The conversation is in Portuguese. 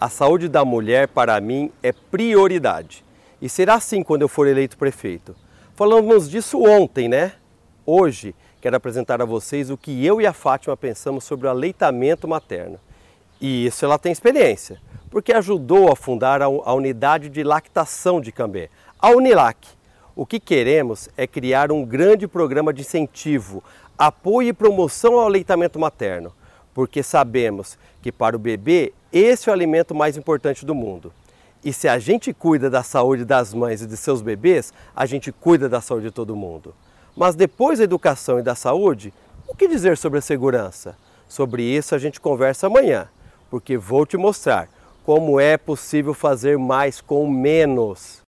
A saúde da mulher, para mim, é prioridade. E será assim quando eu for eleito prefeito. Falamos disso ontem, né? Hoje, quero apresentar a vocês o que eu e a Fátima pensamos sobre o aleitamento materno. E isso ela tem experiência, porque ajudou a fundar a unidade de lactação de Cambé, a Unilac. O que queremos é criar um grande programa de incentivo, apoio e promoção ao aleitamento materno, porque sabemos que para o bebê esse é o alimento mais importante do mundo. E se a gente cuida da saúde das mães e de seus bebês, a gente cuida da saúde de todo mundo. Mas depois da educação e da saúde, o que dizer sobre a segurança? Sobre isso a gente conversa amanhã, porque vou te mostrar como é possível fazer mais com menos.